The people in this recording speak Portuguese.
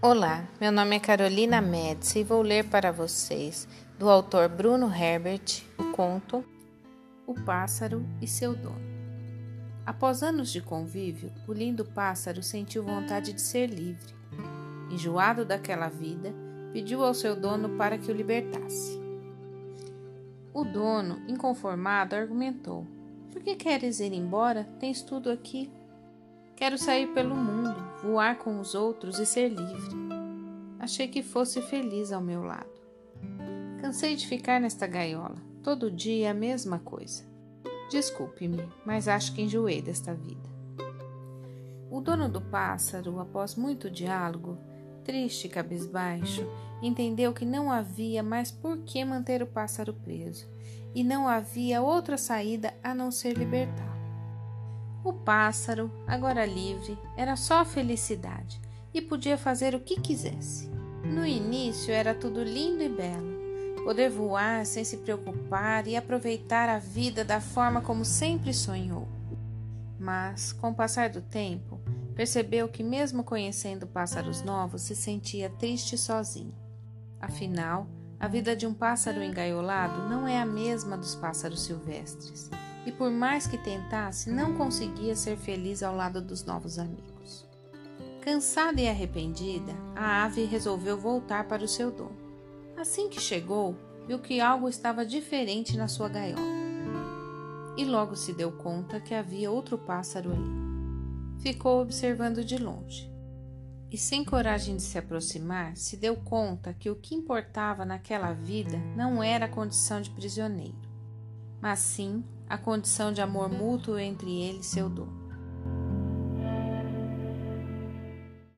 Olá, meu nome é Carolina Médici e vou ler para vocês, do autor Bruno Herbert, o conto O Pássaro e seu dono. Após anos de convívio, o lindo pássaro sentiu vontade de ser livre. Enjoado daquela vida, pediu ao seu dono para que o libertasse. O dono, inconformado, argumentou: Por que queres ir embora? Tens tudo aqui. Quero sair pelo mundo, voar com os outros e ser livre. Achei que fosse feliz ao meu lado. Cansei de ficar nesta gaiola, todo dia a mesma coisa. Desculpe-me, mas acho que enjoei desta vida. O dono do pássaro, após muito diálogo, triste e cabisbaixo, entendeu que não havia mais por que manter o pássaro preso e não havia outra saída a não ser libertá-lo. O pássaro, agora livre, era só felicidade e podia fazer o que quisesse. No início era tudo lindo e belo. Poder voar sem se preocupar e aproveitar a vida da forma como sempre sonhou. Mas, com o passar do tempo, percebeu que, mesmo conhecendo pássaros novos, se sentia triste sozinho. Afinal, a vida de um pássaro engaiolado não é a mesma dos pássaros silvestres e por mais que tentasse, não conseguia ser feliz ao lado dos novos amigos. Cansada e arrependida, a ave resolveu voltar para o seu dono. Assim que chegou, viu que algo estava diferente na sua gaiola. E logo se deu conta que havia outro pássaro ali. Ficou observando de longe. E sem coragem de se aproximar, se deu conta que o que importava naquela vida não era a condição de prisioneiro, mas sim a condição de amor mútuo entre ele e seu dono.